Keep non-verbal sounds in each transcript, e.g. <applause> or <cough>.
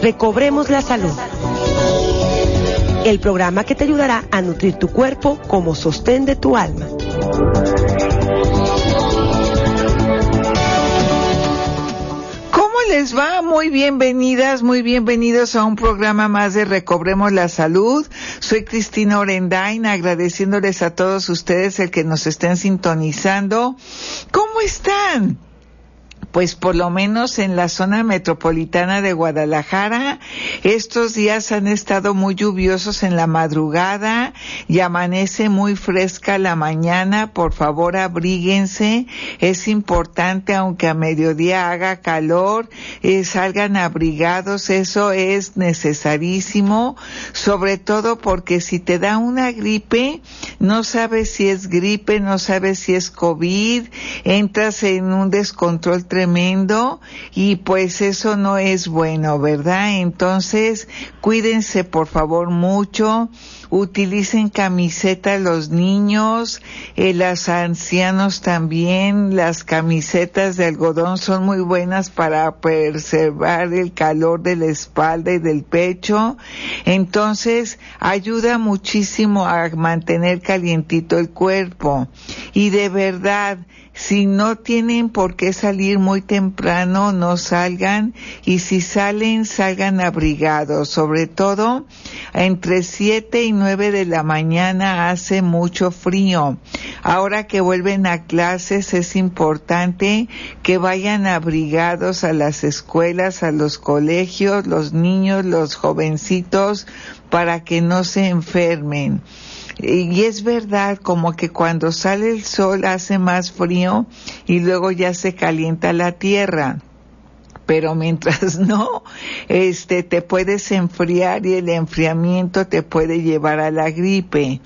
Recobremos la Salud. El programa que te ayudará a nutrir tu cuerpo como sostén de tu alma. ¿Cómo les va? Muy bienvenidas, muy bienvenidos a un programa más de Recobremos la Salud. Soy Cristina Orendain, agradeciéndoles a todos ustedes el que nos estén sintonizando. ¿Cómo están? Pues por lo menos en la zona metropolitana de Guadalajara, estos días han estado muy lluviosos en la madrugada y amanece muy fresca la mañana. Por favor, abríguense. Es importante, aunque a mediodía haga calor, eh, salgan abrigados. Eso es necesarísimo, sobre todo porque si te da una gripe, no sabes si es gripe, no sabes si es COVID, entras en un descontrol tremendo y pues eso no es bueno, ¿verdad? Entonces, cuídense por favor mucho, utilicen camiseta los niños, eh, los ancianos también, las camisetas de algodón son muy buenas para preservar el calor de la espalda y del pecho, entonces ayuda muchísimo a mantener calientito el cuerpo. Y de verdad, si no tienen por qué salir muy temprano, no salgan y si salen, salgan abrigados. Sobre todo, entre 7 y 9 de la mañana hace mucho frío. Ahora que vuelven a clases es importante que vayan abrigados a las escuelas, a los colegios, los niños, los jovencitos, para que no se enfermen. Y es verdad como que cuando sale el sol hace más frío y luego ya se calienta la tierra pero mientras <laughs> no, este, te puedes enfriar y el enfriamiento te puede llevar a la gripe.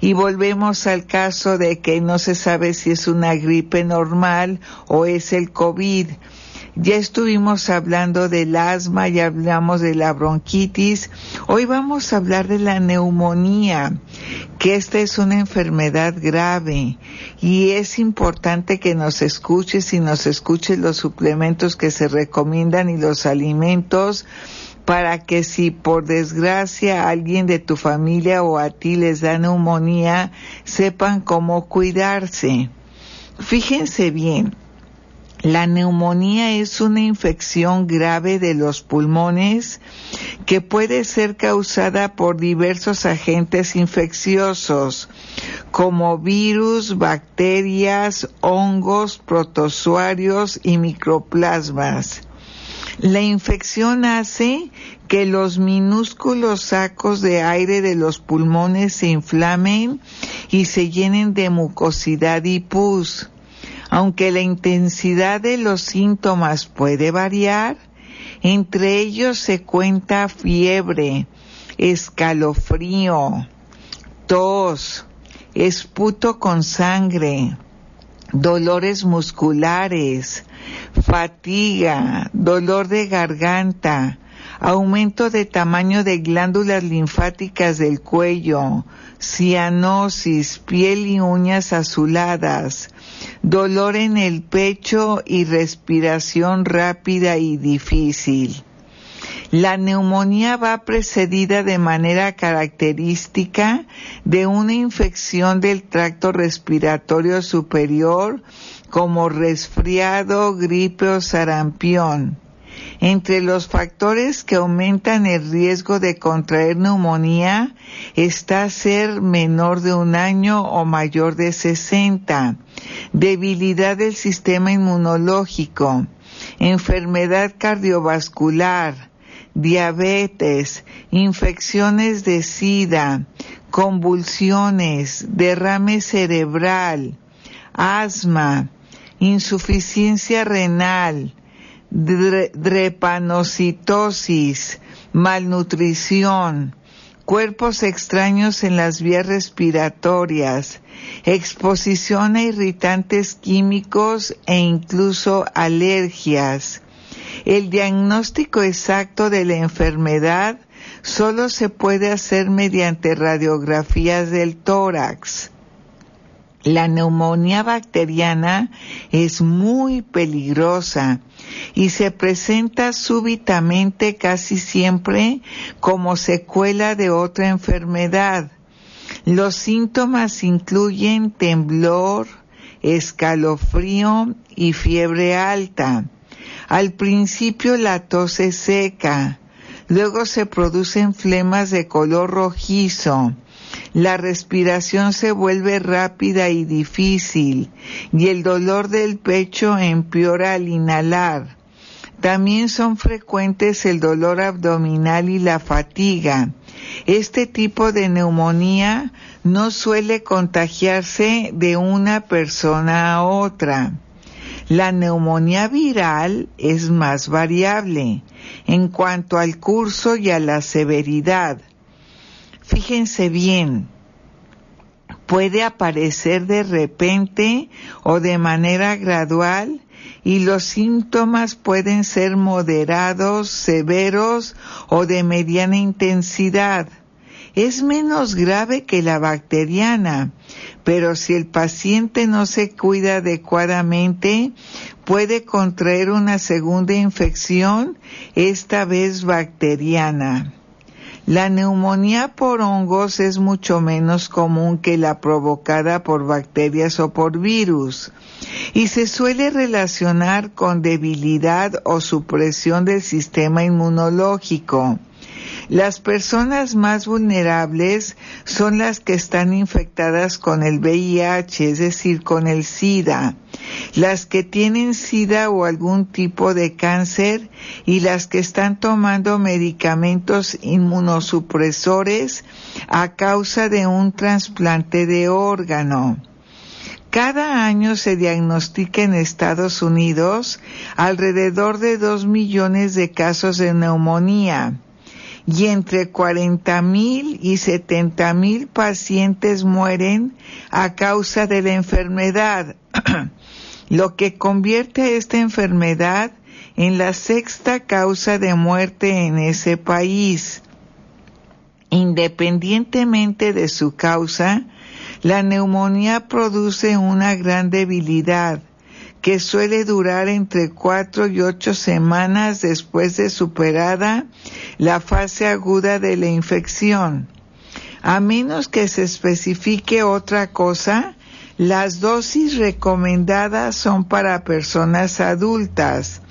Y volvemos al caso de que no se sabe si es una gripe normal o es el COVID. Ya estuvimos hablando del asma, ya hablamos de la bronquitis. Hoy vamos a hablar de la neumonía, que esta es una enfermedad grave y es importante que nos escuches y nos escuches los suplementos que se recomiendan y los alimentos para que si por desgracia alguien de tu familia o a ti les da neumonía, sepan cómo cuidarse. Fíjense bien, la neumonía es una infección grave de los pulmones que puede ser causada por diversos agentes infecciosos como virus, bacterias, hongos, protozoarios y microplasmas. La infección hace que los minúsculos sacos de aire de los pulmones se inflamen y se llenen de mucosidad y pus. Aunque la intensidad de los síntomas puede variar, entre ellos se cuenta fiebre, escalofrío, tos, esputo con sangre, dolores musculares, fatiga, dolor de garganta, aumento de tamaño de glándulas linfáticas del cuello, cianosis, piel y uñas azuladas, dolor en el pecho y respiración rápida y difícil. La neumonía va precedida de manera característica de una infección del tracto respiratorio superior como resfriado, gripe o sarampión. Entre los factores que aumentan el riesgo de contraer neumonía está ser menor de un año o mayor de 60, debilidad del sistema inmunológico, enfermedad cardiovascular, diabetes, infecciones de sida, convulsiones, derrame cerebral, asma, insuficiencia renal, drepanocitosis, malnutrición, cuerpos extraños en las vías respiratorias, exposición a irritantes químicos e incluso alergias. El diagnóstico exacto de la enfermedad solo se puede hacer mediante radiografías del tórax. La neumonía bacteriana es muy peligrosa y se presenta súbitamente casi siempre como secuela de otra enfermedad. Los síntomas incluyen temblor, escalofrío y fiebre alta. Al principio la tos es seca, luego se producen flemas de color rojizo, la respiración se vuelve rápida y difícil y el dolor del pecho empeora al inhalar. También son frecuentes el dolor abdominal y la fatiga. Este tipo de neumonía no suele contagiarse de una persona a otra. La neumonía viral es más variable en cuanto al curso y a la severidad. Fíjense bien, puede aparecer de repente o de manera gradual y los síntomas pueden ser moderados, severos o de mediana intensidad. Es menos grave que la bacteriana, pero si el paciente no se cuida adecuadamente, puede contraer una segunda infección, esta vez bacteriana. La neumonía por hongos es mucho menos común que la provocada por bacterias o por virus y se suele relacionar con debilidad o supresión del sistema inmunológico. Las personas más vulnerables son las que están infectadas con el VIH, es decir, con el SIDA, las que tienen SIDA o algún tipo de cáncer y las que están tomando medicamentos inmunosupresores a causa de un trasplante de órgano. Cada año se diagnostica en Estados Unidos alrededor de dos millones de casos de neumonía y entre 40 mil y 70 mil pacientes mueren a causa de la enfermedad, <clears throat> lo que convierte esta enfermedad en la sexta causa de muerte en ese país. Independientemente de su causa, la neumonía produce una gran debilidad, que suele durar entre cuatro y ocho semanas después de superada la fase aguda de la infección. A menos que se especifique otra cosa, las dosis recomendadas son para personas adultas.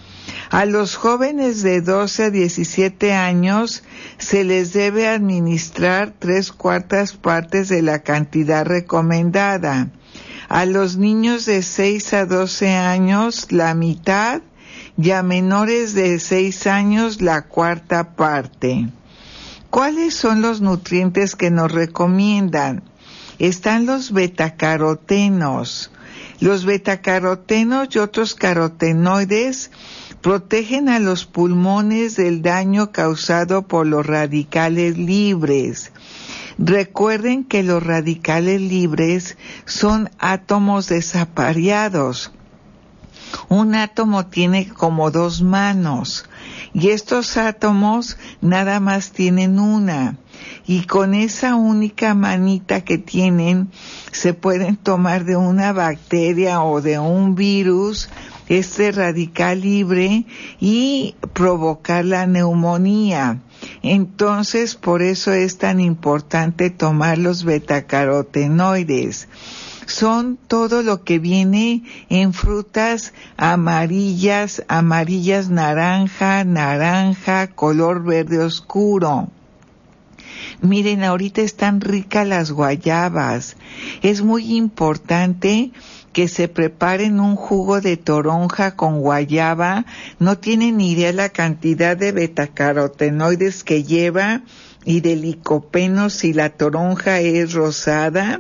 A los jóvenes de 12 a 17 años se les debe administrar tres cuartas partes de la cantidad recomendada a los niños de 6 a 12 años la mitad y a menores de 6 años la cuarta parte. ¿Cuáles son los nutrientes que nos recomiendan? Están los betacarotenos. Los betacarotenos y otros carotenoides protegen a los pulmones del daño causado por los radicales libres. Recuerden que los radicales libres son átomos desapareados. Un átomo tiene como dos manos y estos átomos nada más tienen una y con esa única manita que tienen se pueden tomar de una bacteria o de un virus este radical libre y provocar la neumonía. Entonces, por eso es tan importante tomar los betacarotenoides. Son todo lo que viene en frutas amarillas, amarillas naranja, naranja, color verde oscuro. Miren, ahorita están ricas las guayabas. Es muy importante que se preparen un jugo de toronja con guayaba, no tienen ni idea la cantidad de betacarotenoides que lleva y de licopeno si la toronja es rosada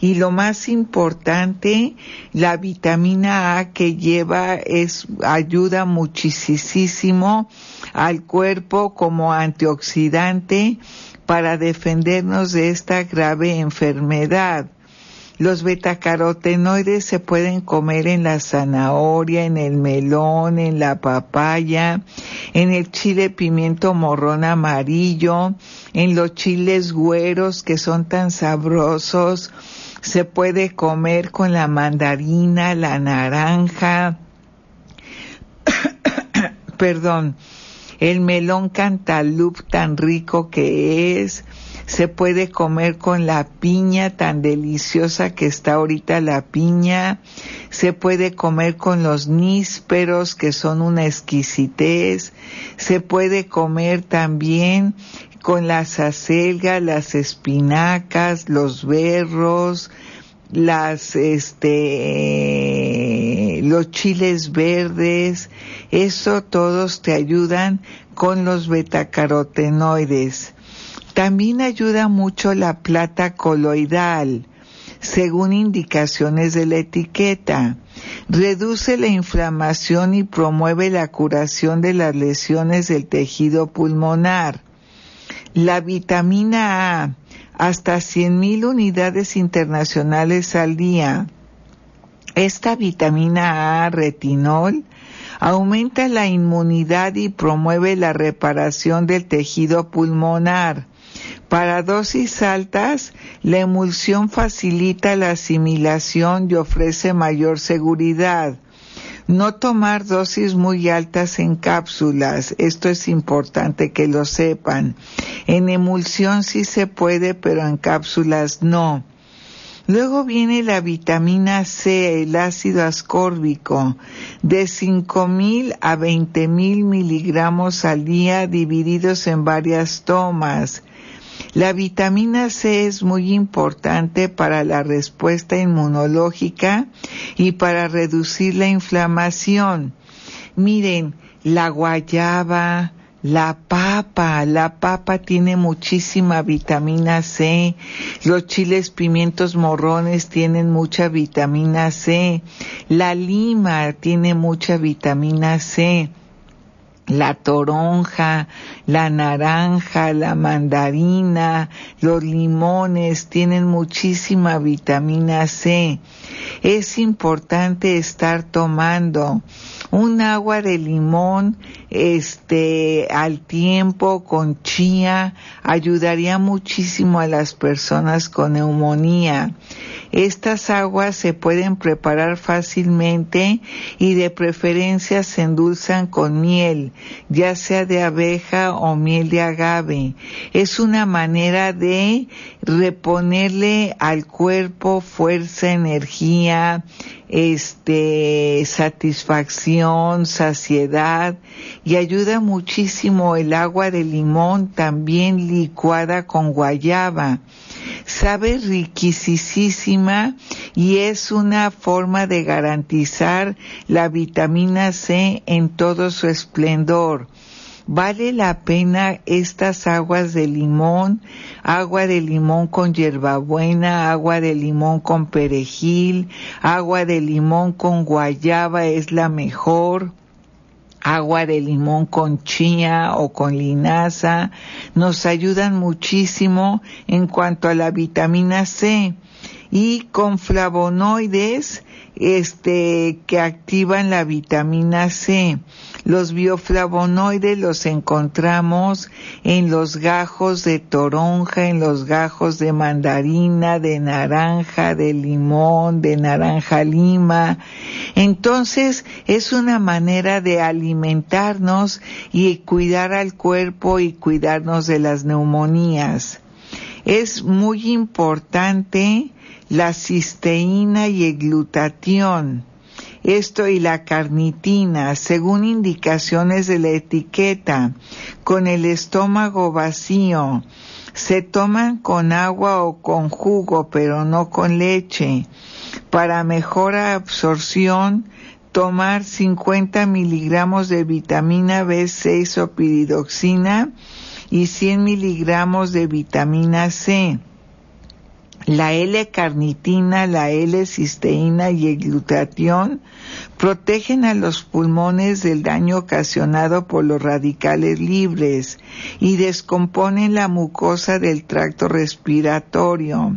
y lo más importante la vitamina A que lleva es ayuda muchísimo al cuerpo como antioxidante para defendernos de esta grave enfermedad. Los betacarotenoides se pueden comer en la zanahoria, en el melón, en la papaya, en el chile pimiento morrón amarillo, en los chiles güeros que son tan sabrosos. Se puede comer con la mandarina, la naranja, <coughs> perdón, el melón cantaloup tan rico que es, se puede comer con la piña tan deliciosa que está ahorita la piña, se puede comer con los nísperos que son una exquisitez, se puede comer también con las acelgas, las espinacas, los berros, las este los chiles verdes, eso todos te ayudan con los betacarotenoides. También ayuda mucho la plata coloidal, según indicaciones de la etiqueta. Reduce la inflamación y promueve la curación de las lesiones del tejido pulmonar. La vitamina A, hasta 100.000 unidades internacionales al día. Esta vitamina A, retinol, aumenta la inmunidad y promueve la reparación del tejido pulmonar para dosis altas, la emulsión facilita la asimilación y ofrece mayor seguridad. No tomar dosis muy altas en cápsulas, esto es importante que lo sepan. En emulsión sí se puede, pero en cápsulas no. Luego viene la vitamina C, el ácido ascórbico, de 5.000 a 20.000 miligramos al día divididos en varias tomas. La vitamina C es muy importante para la respuesta inmunológica y para reducir la inflamación. Miren, la guayaba, la papa, la papa tiene muchísima vitamina C, los chiles pimientos morrones tienen mucha vitamina C, la lima tiene mucha vitamina C la toronja, la naranja, la mandarina, los limones tienen muchísima vitamina C. Es importante estar tomando un agua de limón este al tiempo con chía ayudaría muchísimo a las personas con neumonía. Estas aguas se pueden preparar fácilmente y de preferencia se endulzan con miel, ya sea de abeja o miel de agave. Es una manera de reponerle al cuerpo fuerza, energía, este, satisfacción, saciedad y ayuda muchísimo el agua de limón también licuada con guayaba. Sabe riquisísima y es una forma de garantizar la vitamina C en todo su esplendor. Vale la pena estas aguas de limón, agua de limón con hierbabuena, agua de limón con perejil, agua de limón con guayaba es la mejor. Agua de limón con chía o con linaza. Nos ayudan muchísimo en cuanto a la vitamina C y con flavonoides este que activan la vitamina C. Los bioflavonoides los encontramos en los gajos de toronja, en los gajos de mandarina, de naranja, de limón, de naranja lima. Entonces es una manera de alimentarnos y cuidar al cuerpo y cuidarnos de las neumonías. Es muy importante la cisteína y el glutatión esto y la carnitina, según indicaciones de la etiqueta, con el estómago vacío. Se toman con agua o con jugo, pero no con leche. Para mejor absorción, tomar 50 miligramos de vitamina B6 o piridoxina y 100 miligramos de vitamina C. La L-carnitina, la L-cisteína y el glutatión protegen a los pulmones del daño ocasionado por los radicales libres y descomponen la mucosa del tracto respiratorio.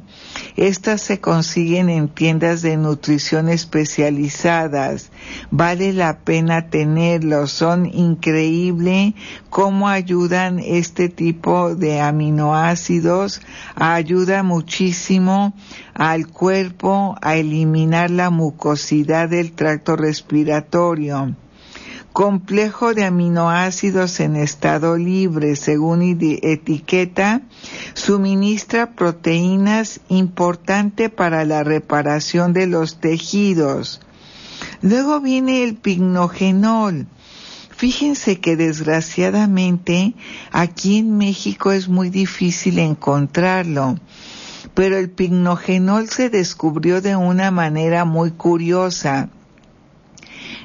Estas se consiguen en tiendas de nutrición especializadas. Vale la pena tenerlos. Son increíble cómo ayudan este tipo de aminoácidos. Ayuda muchísimo al cuerpo a eliminar la mucosidad del tracto respiratorio complejo de aminoácidos en estado libre, según etiqueta, suministra proteínas importante para la reparación de los tejidos. Luego viene el pignogenol. Fíjense que desgraciadamente aquí en México es muy difícil encontrarlo, pero el pignogenol se descubrió de una manera muy curiosa.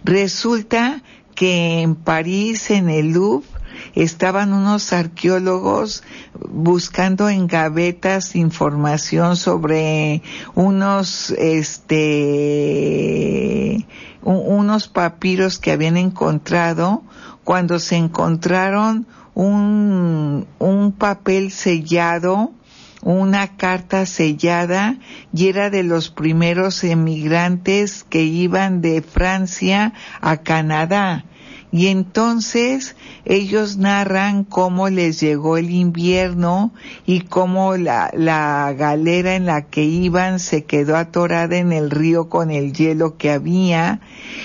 Resulta que en París, en el Louvre, estaban unos arqueólogos buscando en gavetas información sobre unos este unos papiros que habían encontrado cuando se encontraron un, un papel sellado una carta sellada y era de los primeros emigrantes que iban de Francia a Canadá. Y entonces ellos narran cómo les llegó el invierno y cómo la, la, galera en la que iban se quedó atorada en el río con el hielo que había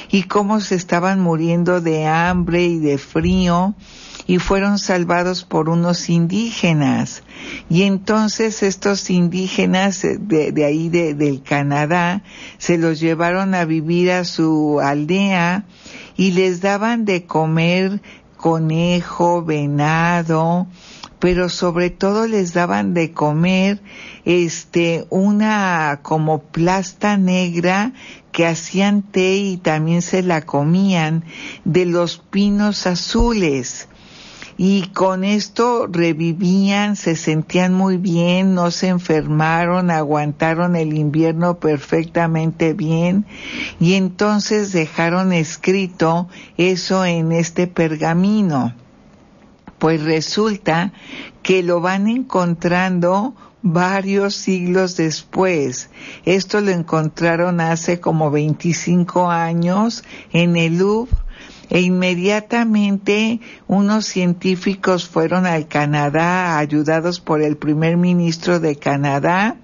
y cómo se estaban muriendo de hambre y de frío y fueron salvados por unos indígenas. Y entonces estos indígenas de, ahí de, del Canadá se los llevaron a vivir a su aldea y les daban de comer conejo, venado, pero sobre todo les daban de comer este una como plasta negra que hacían té y también se la comían de los pinos azules y con esto revivían, se sentían muy bien, no se enfermaron, aguantaron el invierno perfectamente bien y entonces dejaron escrito eso en este pergamino. Pues resulta que lo van encontrando varios siglos después. Esto lo encontraron hace como 25 años en el Louvre e inmediatamente unos científicos fueron al Canadá ayudados por el primer ministro de Canadá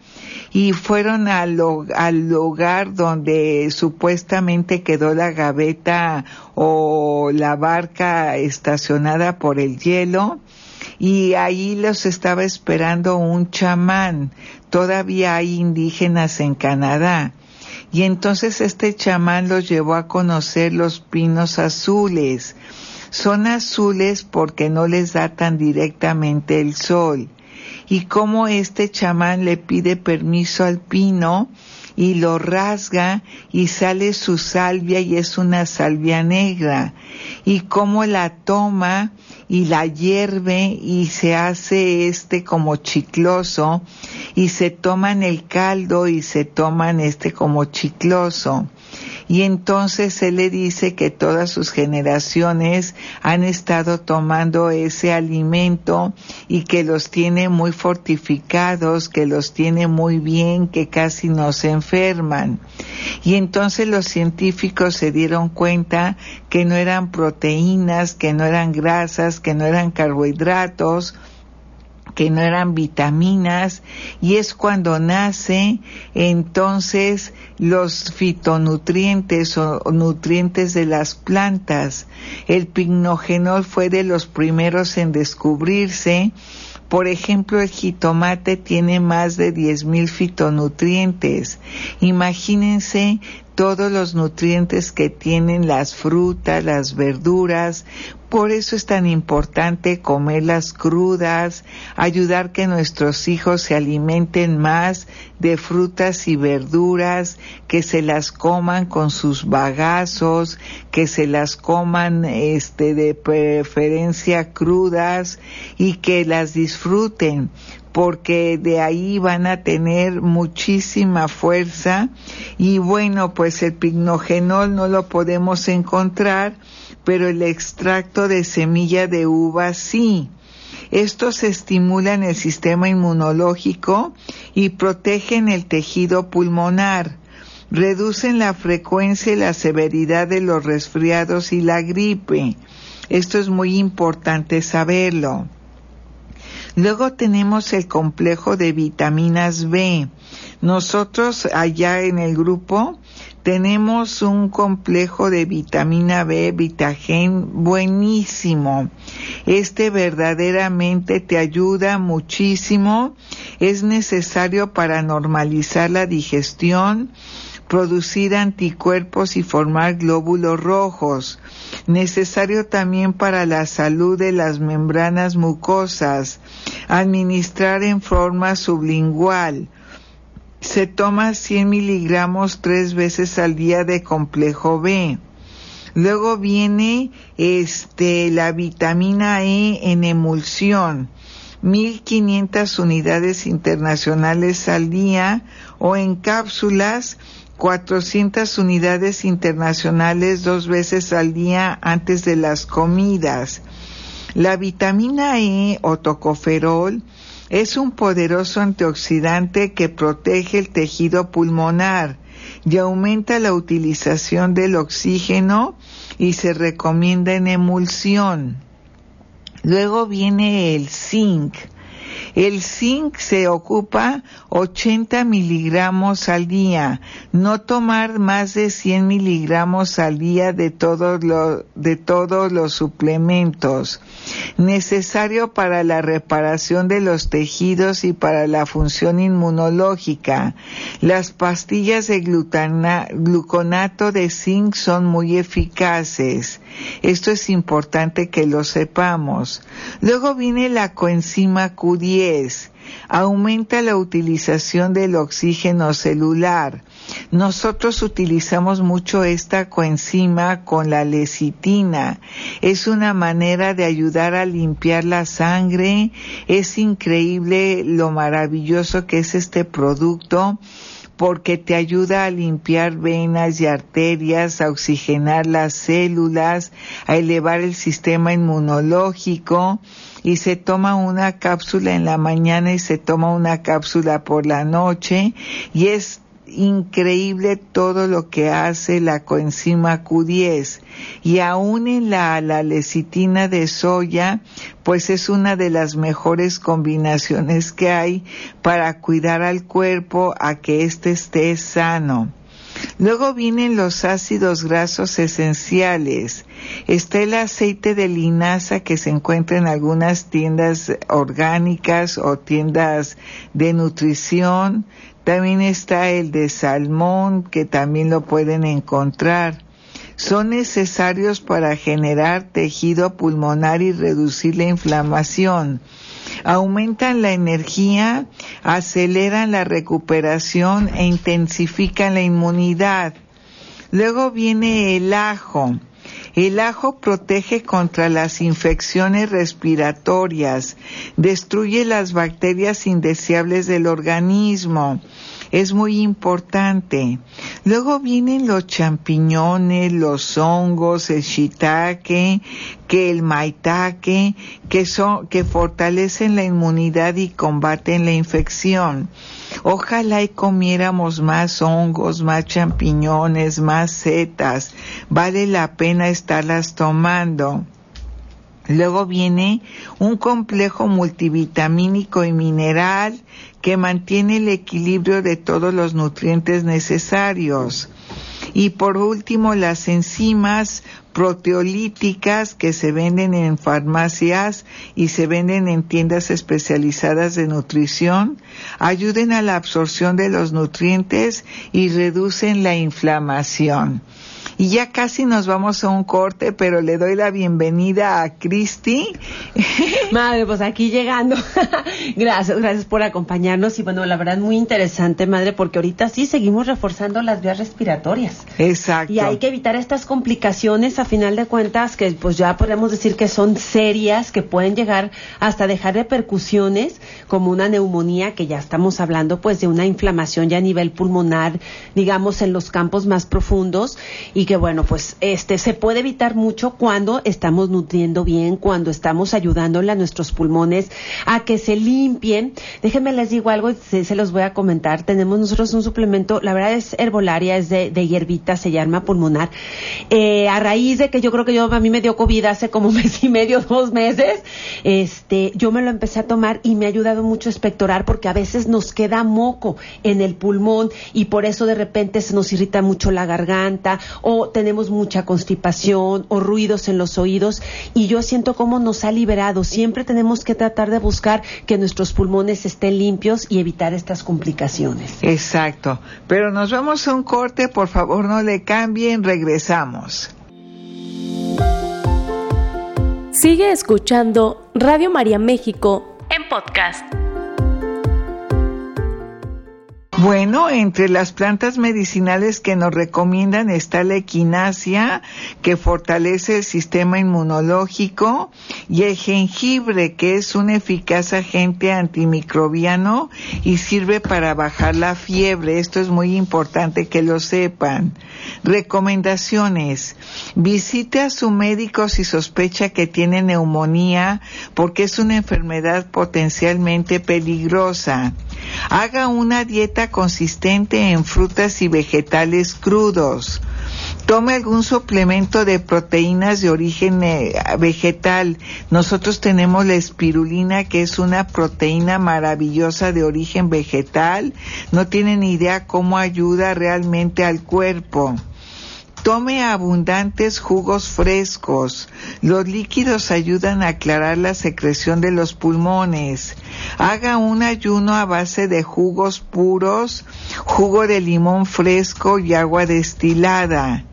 y fueron al, lugar donde supuestamente quedó la gaveta o la barca estacionada por el hielo y ahí los estaba esperando un chamán. Todavía hay indígenas en Canadá y entonces este chamán los llevó a conocer los pinos azules. Son azules porque no les da tan directamente el sol. Y como este chamán le pide permiso al pino y lo rasga y sale su salvia y es una salvia negra. Y como la toma y la hierve y se hace este como chicloso y se toman el caldo y se toman este como chicloso. Y entonces él le dice que todas sus generaciones han estado tomando ese alimento y que los tiene muy fortificados, que los tiene muy bien, que casi no se enferman. Y entonces los científicos se dieron cuenta que no eran proteínas, que no eran grasas, que no eran carbohidratos, que no eran vitaminas y es cuando nace entonces los fitonutrientes o nutrientes de las plantas. El pignogenol fue de los primeros en descubrirse. Por ejemplo, el jitomate tiene más de 10.000 fitonutrientes. Imagínense todos los nutrientes que tienen las frutas, las verduras, por eso es tan importante comerlas crudas, ayudar que nuestros hijos se alimenten más de frutas y verduras, que se las coman con sus bagazos, que se las coman este de preferencia crudas y que las disfruten porque de ahí van a tener muchísima fuerza. Y bueno, pues el pignogenol no lo podemos encontrar, pero el extracto de semilla de uva sí. Estos estimulan el sistema inmunológico y protegen el tejido pulmonar. Reducen la frecuencia y la severidad de los resfriados y la gripe. Esto es muy importante saberlo. Luego tenemos el complejo de vitaminas B. Nosotros allá en el grupo tenemos un complejo de vitamina B, Vitagen, buenísimo. Este verdaderamente te ayuda muchísimo. Es necesario para normalizar la digestión, producir anticuerpos y formar glóbulos rojos necesario también para la salud de las membranas mucosas, administrar en forma sublingual. Se toma 100 miligramos tres veces al día de complejo B. Luego viene este, la vitamina E en emulsión. 1500 unidades internacionales al día o en cápsulas 400 unidades internacionales dos veces al día antes de las comidas. La vitamina E o tocoferol es un poderoso antioxidante que protege el tejido pulmonar y aumenta la utilización del oxígeno y se recomienda en emulsión. Luego viene el zinc. El zinc se ocupa 80 miligramos al día. No tomar más de 100 miligramos al día de todos, de todos los suplementos. Necesario para la reparación de los tejidos y para la función inmunológica. Las pastillas de gluconato de zinc son muy eficaces. Esto es importante que lo sepamos. Luego viene la coenzima Q10. Aumenta la utilización del oxígeno celular. Nosotros utilizamos mucho esta coenzima con la lecitina. Es una manera de ayudar a limpiar la sangre. Es increíble lo maravilloso que es este producto porque te ayuda a limpiar venas y arterias, a oxigenar las células, a elevar el sistema inmunológico y se toma una cápsula en la mañana y se toma una cápsula por la noche y es increíble todo lo que hace la coenzima Q10 y aún en la, la lecitina de soya pues es una de las mejores combinaciones que hay para cuidar al cuerpo a que éste esté sano. Luego vienen los ácidos grasos esenciales. Está el aceite de linaza que se encuentra en algunas tiendas orgánicas o tiendas de nutrición. También está el de salmón, que también lo pueden encontrar. Son necesarios para generar tejido pulmonar y reducir la inflamación. Aumentan la energía, aceleran la recuperación e intensifican la inmunidad. Luego viene el ajo el ajo protege contra las infecciones respiratorias, destruye las bacterias indeseables del organismo. Es muy importante. Luego vienen los champiñones, los hongos, el shiitake, que el maitake, que son, que fortalecen la inmunidad y combaten la infección. Ojalá y comiéramos más hongos, más champiñones, más setas. Vale la pena estarlas tomando. Luego viene un complejo multivitamínico y mineral que mantiene el equilibrio de todos los nutrientes necesarios. Y por último, las enzimas proteolíticas que se venden en farmacias y se venden en tiendas especializadas de nutrición ayuden a la absorción de los nutrientes y reducen la inflamación. Y ya casi nos vamos a un corte, pero le doy la bienvenida a Cristi. <laughs> Madre, pues aquí llegando. <laughs> gracias, gracias por acompañarnos. Y bueno, la verdad muy interesante, madre, porque ahorita sí seguimos reforzando las vías respiratorias. Exacto. Y hay que evitar estas complicaciones, a final de cuentas, que pues ya podemos decir que son serias, que pueden llegar hasta dejar repercusiones, como una neumonía, que ya estamos hablando pues de una inflamación ya a nivel pulmonar, digamos, en los campos más profundos. Y que bueno, pues este se puede evitar mucho cuando estamos nutriendo bien, cuando estamos ayudándole a nuestros pulmones a que se limpien. Déjenme les digo algo, se, se los voy a comentar. Tenemos nosotros un suplemento, la verdad es herbolaria, es de, de hierbita, se llama pulmonar. Eh, a raíz de que yo creo que yo a mí me dio COVID hace como un <laughs> mes y medio, dos meses, este, yo me lo empecé a tomar y me ha ayudado mucho a expectorar porque a veces nos queda moco en el pulmón y por eso de repente se nos irrita mucho la garganta o tenemos mucha constipación o ruidos en los oídos y yo siento cómo nos ha liberado. Siempre tenemos que tratar de buscar que nuestros pulmones estén limpios y evitar estas complicaciones. Exacto. Pero nos vamos a un corte, por favor no le cambien, regresamos. Sigue escuchando Radio María México en podcast. Bueno, entre las plantas medicinales que nos recomiendan está la equinacia, que fortalece el sistema inmunológico, y el jengibre, que es un eficaz agente antimicrobiano y sirve para bajar la fiebre. Esto es muy importante que lo sepan. Recomendaciones. Visite a su médico si sospecha que tiene neumonía, porque es una enfermedad potencialmente peligrosa. Haga una dieta consistente en frutas y vegetales crudos. Tome algún suplemento de proteínas de origen eh, vegetal. Nosotros tenemos la espirulina, que es una proteína maravillosa de origen vegetal. No tienen idea cómo ayuda realmente al cuerpo. Tome abundantes jugos frescos. Los líquidos ayudan a aclarar la secreción de los pulmones. Haga un ayuno a base de jugos puros, jugo de limón fresco y agua destilada.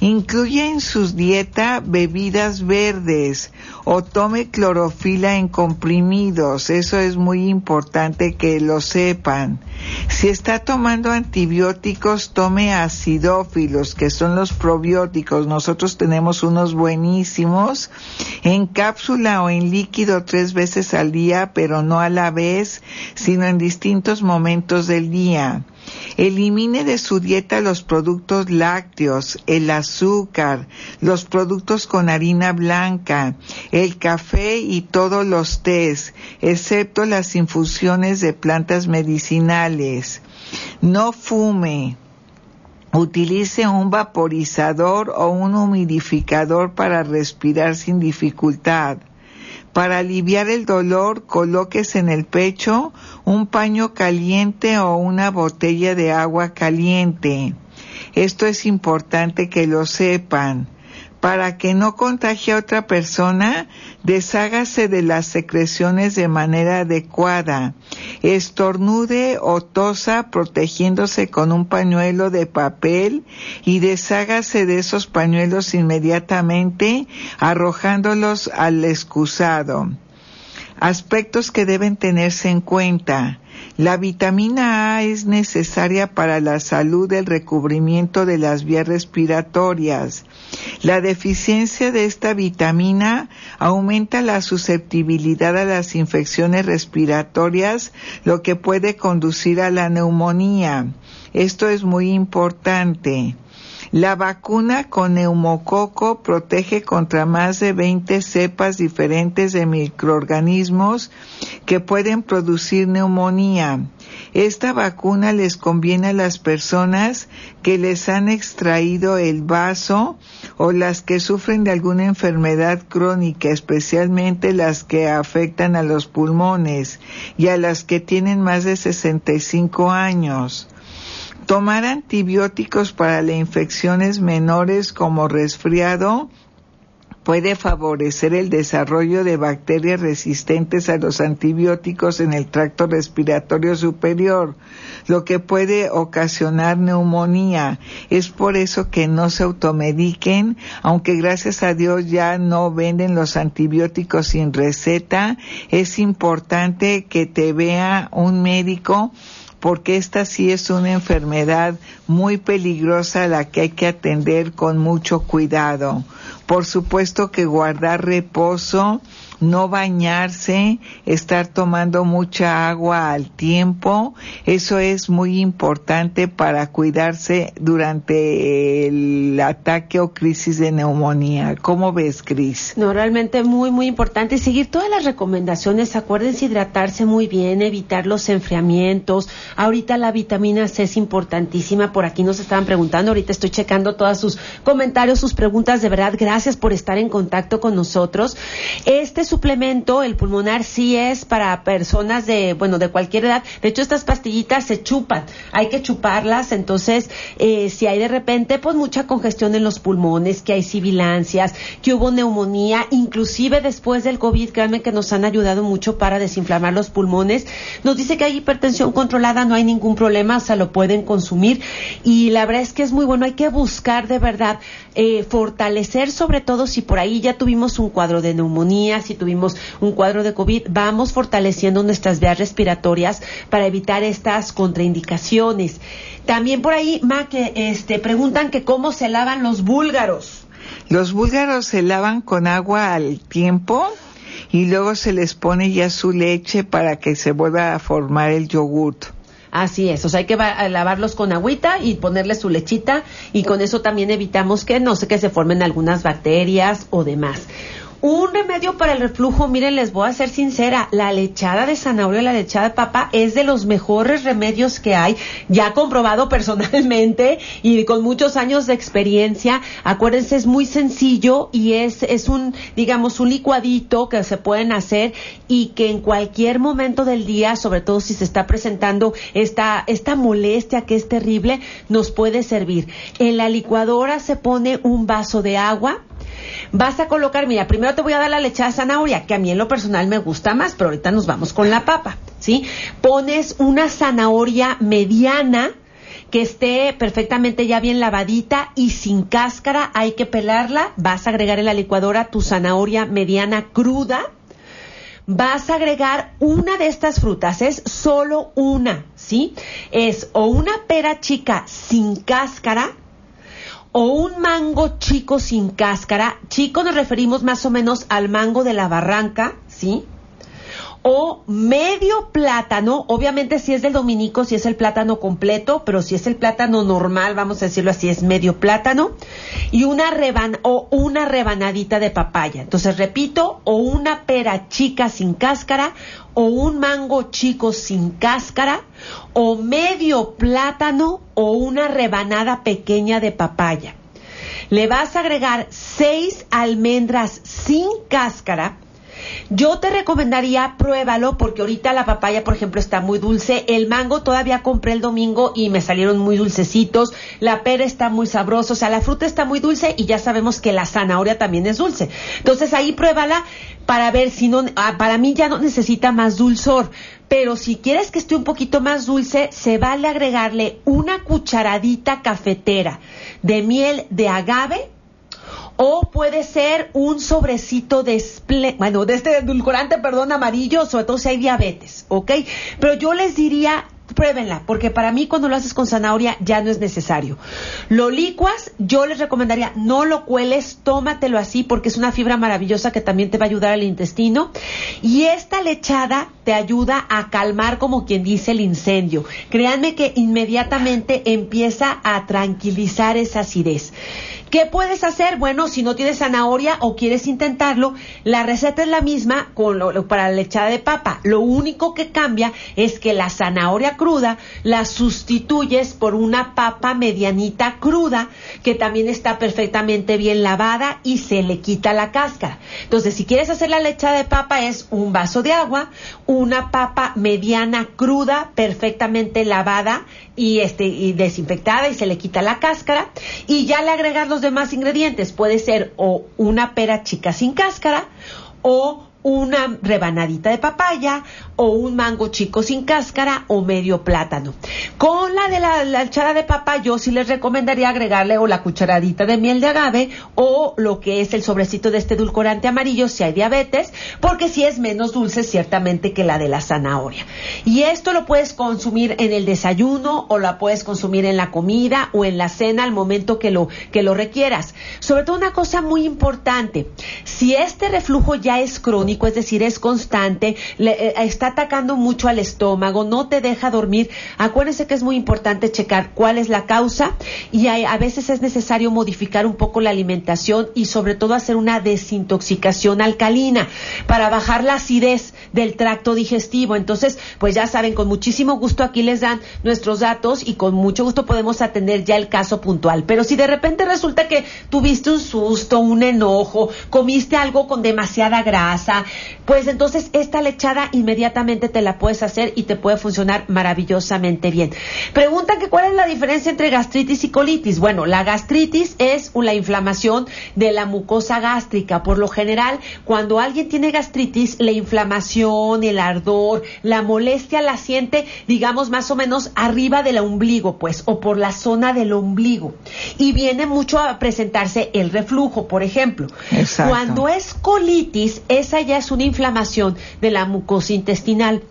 Incluye en su dieta bebidas verdes o tome clorofila en comprimidos. Eso es muy importante que lo sepan. Si está tomando antibióticos, tome acidófilos, que son los probióticos. Nosotros tenemos unos buenísimos en cápsula o en líquido tres veces al día, pero no a la vez, sino en distintos momentos del día. Elimine de su dieta los productos lácteos, el azúcar, los productos con harina blanca, el café y todos los tés, excepto las infusiones de plantas medicinales. No fume. Utilice un vaporizador o un humidificador para respirar sin dificultad. Para aliviar el dolor, coloques en el pecho un paño caliente o una botella de agua caliente. Esto es importante que lo sepan para que no contagie a otra persona, deshágase de las secreciones de manera adecuada. Estornude o tosa protegiéndose con un pañuelo de papel y deshágase de esos pañuelos inmediatamente arrojándolos al excusado. Aspectos que deben tenerse en cuenta. La vitamina A es necesaria para la salud del recubrimiento de las vías respiratorias. La deficiencia de esta vitamina aumenta la susceptibilidad a las infecciones respiratorias, lo que puede conducir a la neumonía. Esto es muy importante. La vacuna con neumococo protege contra más de 20 cepas diferentes de microorganismos que pueden producir neumonía. Esta vacuna les conviene a las personas que les han extraído el vaso o las que sufren de alguna enfermedad crónica, especialmente las que afectan a los pulmones y a las que tienen más de 65 años. Tomar antibióticos para las infecciones menores como resfriado puede favorecer el desarrollo de bacterias resistentes a los antibióticos en el tracto respiratorio superior, lo que puede ocasionar neumonía. Es por eso que no se automediquen, aunque gracias a Dios ya no venden los antibióticos sin receta, es importante que te vea un médico porque esta sí es una enfermedad muy peligrosa a la que hay que atender con mucho cuidado. Por supuesto que guardar reposo, no bañarse, estar tomando mucha agua al tiempo, eso es muy importante para cuidarse durante el ataque o crisis de neumonía. ¿Cómo ves, Cris? No, realmente muy, muy importante seguir todas las recomendaciones. Acuérdense hidratarse muy bien, evitar los enfriamientos. Ahorita la vitamina C es importantísima. Por aquí nos estaban preguntando. Ahorita estoy checando todos sus comentarios, sus preguntas. De verdad, gracias por estar en contacto con nosotros. Este suplemento, el pulmonar, sí es para personas de, bueno, de cualquier edad. De hecho, estas pastillitas se chupan, hay que chuparlas. Entonces, eh, si hay de repente, pues mucha congestión en los pulmones, que hay sibilancias, que hubo neumonía, inclusive después del COVID, créanme que nos han ayudado mucho para desinflamar los pulmones. Nos dice que hay hipertensión controlada, no hay ningún problema, o sea, lo pueden consumir. Y la verdad es que es muy bueno, hay que buscar de verdad eh, fortalecer, sobre todo si por ahí ya tuvimos un cuadro de neumonía, si tuvimos un cuadro de COVID, vamos fortaleciendo nuestras vías respiratorias para evitar estas contraindicaciones. También por ahí, Ma, que este, preguntan que cómo se lavan los búlgaros. Los búlgaros se lavan con agua al tiempo y luego se les pone ya su leche para que se vuelva a formar el yogurt. Así es, o sea, hay que lavarlos con agüita y ponerle su lechita y con eso también evitamos que no sé que se formen algunas bacterias o demás. Un remedio para el reflujo, miren, les voy a ser sincera, la lechada de zanahoria la lechada de papa es de los mejores remedios que hay, ya comprobado <laughs> personalmente y con muchos años de experiencia. Acuérdense, es muy sencillo y es, es un, digamos, un licuadito que se pueden hacer y que en cualquier momento del día, sobre todo si se está presentando esta, esta molestia que es terrible, nos puede servir. En la licuadora se pone un vaso de agua, Vas a colocar, mira, primero te voy a dar la lechada de zanahoria, que a mí en lo personal me gusta más, pero ahorita nos vamos con la papa, ¿sí? Pones una zanahoria mediana, que esté perfectamente ya bien lavadita y sin cáscara, hay que pelarla, vas a agregar en la licuadora tu zanahoria mediana cruda, vas a agregar una de estas frutas, es solo una, ¿sí? Es o una pera chica sin cáscara, o un mango chico sin cáscara. Chico nos referimos más o menos al mango de la barranca, ¿sí? O medio plátano, obviamente si es del dominico, si es el plátano completo, pero si es el plátano normal, vamos a decirlo así, es medio plátano. Y una reban o una rebanadita de papaya. Entonces repito, o una pera chica sin cáscara, o un mango chico sin cáscara, o medio plátano o una rebanada pequeña de papaya. Le vas a agregar seis almendras sin cáscara, yo te recomendaría pruébalo porque ahorita la papaya, por ejemplo, está muy dulce. El mango todavía compré el domingo y me salieron muy dulcecitos. La pera está muy sabrosa. O sea, la fruta está muy dulce y ya sabemos que la zanahoria también es dulce. Entonces ahí pruébala para ver si no, ah, para mí ya no necesita más dulzor. Pero si quieres que esté un poquito más dulce, se vale agregarle una cucharadita cafetera de miel de agave o puede ser un sobrecito de bueno, de este edulcorante, perdón, amarillo, sobre todo si hay diabetes, ¿ok? Pero yo les diría pruébenla, porque para mí cuando lo haces con zanahoria ya no es necesario. Lo licuas, yo les recomendaría no lo cueles, tómatelo así porque es una fibra maravillosa que también te va a ayudar al intestino. Y esta lechada te ayuda a calmar, como quien dice, el incendio. Créanme que inmediatamente empieza a tranquilizar esa acidez. ¿Qué puedes hacer? Bueno, si no tienes zanahoria o quieres intentarlo, la receta es la misma con lo, para la lechada de papa. Lo único que cambia es que la zanahoria cruda la sustituyes por una papa medianita cruda que también está perfectamente bien lavada y se le quita la cáscara. Entonces, si quieres hacer la lechada de papa es un vaso de agua, una papa mediana cruda, perfectamente lavada y este y desinfectada y se le quita la cáscara y ya le agregas los demás ingredientes. Puede ser o una pera chica sin cáscara o una rebanadita de papaya o un mango chico sin cáscara o medio plátano. Con la de la, la de papa yo sí les recomendaría agregarle o la cucharadita de miel de agave o lo que es el sobrecito de este edulcorante amarillo si hay diabetes, porque si es menos dulce ciertamente que la de la zanahoria. Y esto lo puedes consumir en el desayuno o la puedes consumir en la comida o en la cena al momento que lo, que lo requieras. Sobre todo una cosa muy importante, si este reflujo ya es crónico, es decir, es constante, le, eh, está atacando mucho al estómago, no te deja dormir. Acuérdense que es muy importante checar cuál es la causa y a veces es necesario modificar un poco la alimentación y sobre todo hacer una desintoxicación alcalina para bajar la acidez del tracto digestivo. Entonces, pues ya saben, con muchísimo gusto aquí les dan nuestros datos y con mucho gusto podemos atender ya el caso puntual. Pero si de repente resulta que tuviste un susto, un enojo, comiste algo con demasiada grasa, pues entonces esta lechada inmediatamente te la puedes hacer y te puede funcionar maravillosamente bien. Preguntan que cuál es la diferencia entre gastritis y colitis. Bueno, la gastritis es la inflamación de la mucosa gástrica. Por lo general, cuando alguien tiene gastritis, la inflamación, el ardor, la molestia la siente, digamos, más o menos arriba del ombligo, pues, o por la zona del ombligo. Y viene mucho a presentarse el reflujo, por ejemplo. Cuando es colitis, esa ya es una inflamación de la mucosa intestinal.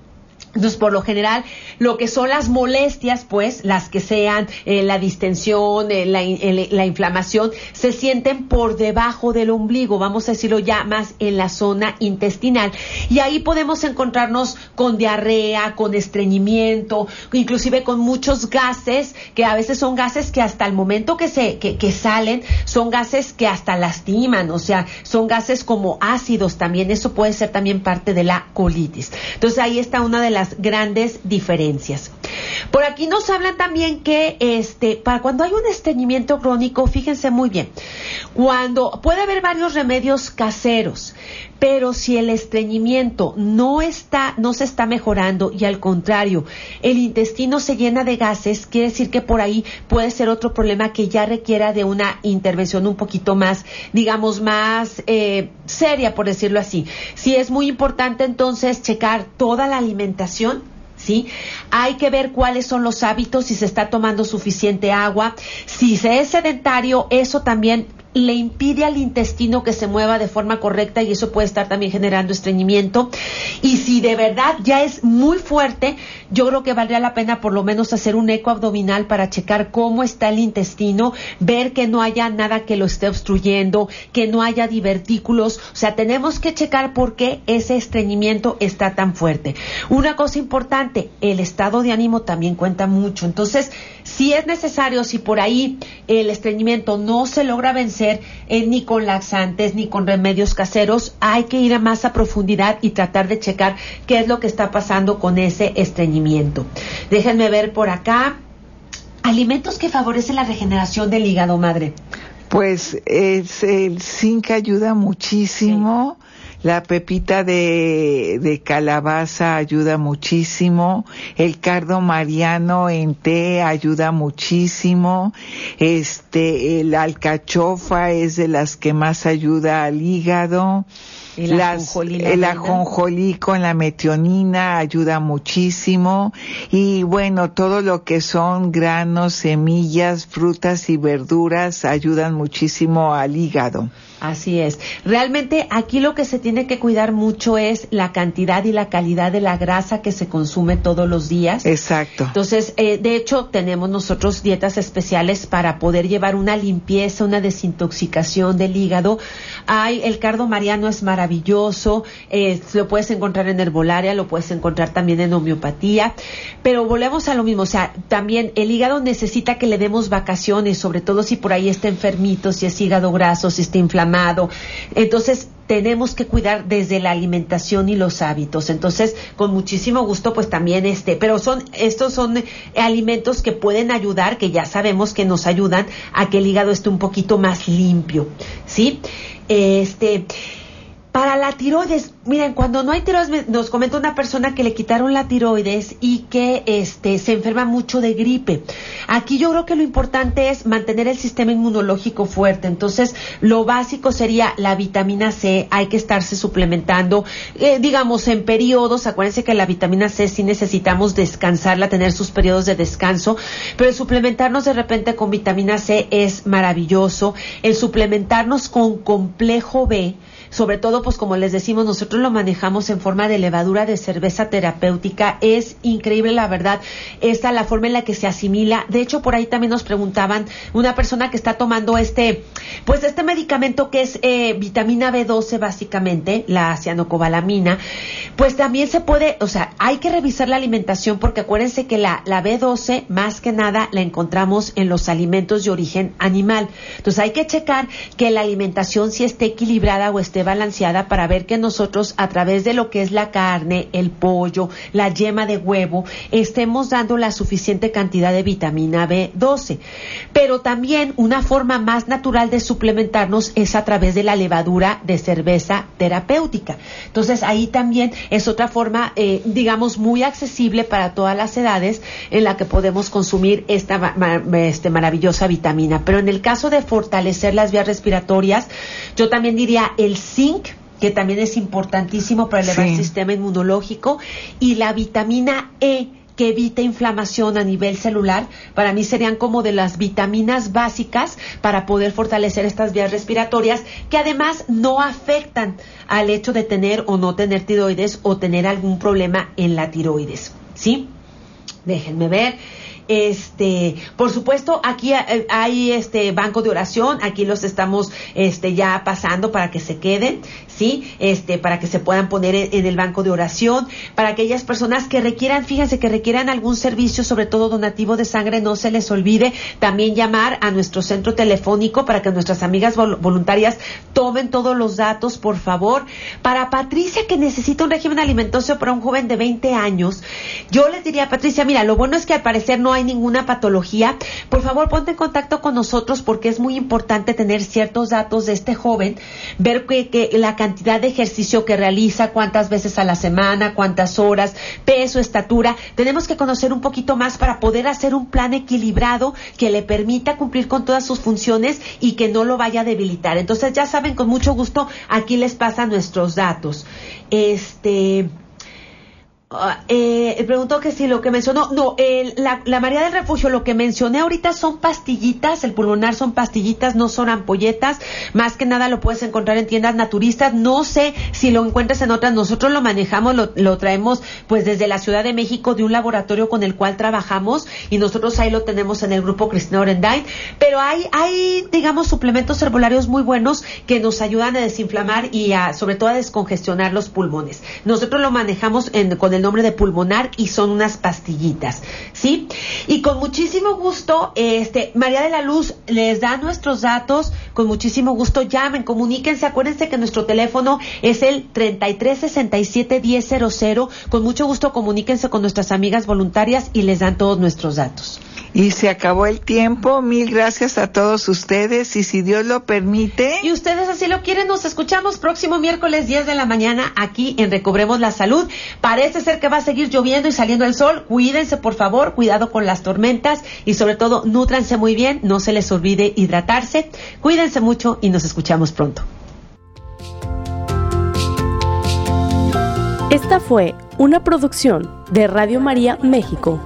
Entonces, por lo general, lo que son las molestias, pues, las que sean eh, la distensión, eh, la, inflamación, se sienten por debajo del ombligo, vamos a decirlo ya más en la zona intestinal. Y ahí podemos encontrarnos con diarrea, con estreñimiento, inclusive con muchos gases, que a veces son gases que hasta el momento que, se, que salen, son gases que hasta lastiman, o sea, son gases como ácidos también. Eso puede ser también parte de la colitis. Entonces, ahí está una de las grandes diferencias. Por aquí nos hablan también que este, para cuando hay un estreñimiento crónico, fíjense muy bien, cuando puede haber varios remedios caseros, pero si el estreñimiento no está, no se está mejorando y al contrario, el intestino se llena de gases, quiere decir que por ahí puede ser otro problema que ya requiera de una intervención un poquito más, digamos, más eh, seria, por decirlo así. Si es muy importante entonces checar toda la alimentación ¿sí? Hay que ver cuáles son los hábitos, si se está tomando suficiente agua, si se es sedentario, eso también le impide al intestino que se mueva de forma correcta y eso puede estar también generando estreñimiento. Y si de verdad ya es muy fuerte, yo creo que valdría la pena por lo menos hacer un eco abdominal para checar cómo está el intestino, ver que no haya nada que lo esté obstruyendo, que no haya divertículos. O sea, tenemos que checar por qué ese estreñimiento está tan fuerte. Una cosa importante, el estado de ánimo también cuenta mucho. Entonces, si es necesario, si por ahí el estreñimiento no se logra vencer eh, ni con laxantes ni con remedios caseros, hay que ir a más a profundidad y tratar de checar qué es lo que está pasando con ese estreñimiento. Déjenme ver por acá. Alimentos que favorecen la regeneración del hígado, madre. Pues es, el zinc ayuda muchísimo. La pepita de, de calabaza ayuda muchísimo. El cardo mariano en té ayuda muchísimo. Este, el alcachofa es de las que más ayuda al hígado. El ajonjolí, con la metionina ayuda muchísimo y bueno, todo lo que son granos, semillas, frutas y verduras ayudan muchísimo al hígado. Así es. Realmente aquí lo que se tiene que cuidar mucho es la cantidad y la calidad de la grasa que se consume todos los días. Exacto. Entonces, eh, de hecho, tenemos nosotros dietas especiales para poder llevar una limpieza, una desintoxicación del hígado. Hay, el cardo mariano es maravilloso maravilloso, eh, lo puedes encontrar en herbolaria, lo puedes encontrar también en homeopatía, pero volvemos a lo mismo, o sea, también el hígado necesita que le demos vacaciones, sobre todo si por ahí está enfermito, si es hígado graso, si está inflamado. Entonces, tenemos que cuidar desde la alimentación y los hábitos. Entonces, con muchísimo gusto, pues también este, pero son, estos son alimentos que pueden ayudar, que ya sabemos que nos ayudan a que el hígado esté un poquito más limpio, ¿sí? Este, para la tiroides, miren, cuando no hay tiroides, nos comenta una persona que le quitaron la tiroides y que este, se enferma mucho de gripe. Aquí yo creo que lo importante es mantener el sistema inmunológico fuerte. Entonces, lo básico sería la vitamina C, hay que estarse suplementando, eh, digamos, en periodos. Acuérdense que la vitamina C sí necesitamos descansarla, tener sus periodos de descanso, pero el suplementarnos de repente con vitamina C es maravilloso. El suplementarnos con complejo B, sobre todo pues como les decimos, nosotros lo manejamos en forma de levadura de cerveza terapéutica, es increíble la verdad, esta la forma en la que se asimila, de hecho por ahí también nos preguntaban una persona que está tomando este, pues este medicamento que es eh, vitamina B12 básicamente, la cianocobalamina, pues también se puede, o sea, hay que revisar la alimentación porque acuérdense que la, la B12 más que nada la encontramos en los alimentos de origen animal, entonces hay que checar que la alimentación si esté equilibrada o esté balanceada para ver que nosotros a través de lo que es la carne, el pollo, la yema de huevo, estemos dando la suficiente cantidad de vitamina B12. Pero también una forma más natural de suplementarnos es a través de la levadura de cerveza terapéutica. Entonces ahí también es otra forma, eh, digamos, muy accesible para todas las edades en la que podemos consumir esta este, maravillosa vitamina. Pero en el caso de fortalecer las vías respiratorias, yo también diría el zinc que también es importantísimo para elevar el sistema inmunológico, y la vitamina E, que evita inflamación a nivel celular, para mí serían como de las vitaminas básicas para poder fortalecer estas vías respiratorias, que además no afectan al hecho de tener o no tener tiroides o tener algún problema en la tiroides. ¿Sí? Déjenme ver. Este, por supuesto, aquí eh, hay este banco de oración, aquí los estamos este ya pasando para que se queden. ¿Sí? Este, para que se puedan poner en, el banco de oración, para aquellas personas que requieran, fíjense, que requieran algún servicio, sobre todo donativo de sangre, no se les olvide también llamar a nuestro centro telefónico para que nuestras amigas voluntarias tomen todos los datos, por favor. Para Patricia, que necesita un régimen alimenticio para un joven de 20 años, yo les diría, Patricia, mira, lo bueno es que al parecer no hay ninguna patología. Por favor, ponte en contacto con nosotros porque es muy importante tener ciertos datos de este joven, ver que, que la cantidad cantidad de ejercicio que realiza, cuántas veces a la semana, cuántas horas, peso, estatura. Tenemos que conocer un poquito más para poder hacer un plan equilibrado que le permita cumplir con todas sus funciones y que no lo vaya a debilitar. Entonces, ya saben, con mucho gusto, aquí les pasan nuestros datos. Este. Ah, eh, preguntó que si lo que mencionó, no, la, la, María del Refugio, lo que mencioné ahorita son pastillitas, el pulmonar son pastillitas, no son ampolletas, más que nada lo puedes encontrar en tiendas naturistas, no sé si lo encuentras en otras, nosotros lo manejamos, lo, lo traemos pues desde la Ciudad de México de un laboratorio con el cual trabajamos y nosotros ahí lo tenemos en el grupo Cristina Orendain, pero hay, hay digamos suplementos herbolarios muy buenos que nos ayudan a desinflamar y a, sobre todo a descongestionar los pulmones. Nosotros lo manejamos en, con el el nombre de pulmonar y son unas pastillitas, ¿sí? Y con muchísimo gusto, este, María de la Luz les da nuestros datos, con muchísimo gusto llamen, comuníquense, acuérdense que nuestro teléfono es el 3367 1000, con mucho gusto comuníquense con nuestras amigas voluntarias y les dan todos nuestros datos. Y se acabó el tiempo. Mil gracias a todos ustedes. Y si Dios lo permite. Y ustedes así lo quieren, nos escuchamos próximo miércoles 10 de la mañana aquí en Recobremos la Salud. Parece que va a seguir lloviendo y saliendo el sol. Cuídense, por favor. Cuidado con las tormentas. Y sobre todo, nútranse muy bien. No se les olvide hidratarse. Cuídense mucho y nos escuchamos pronto. Esta fue una producción de Radio María México.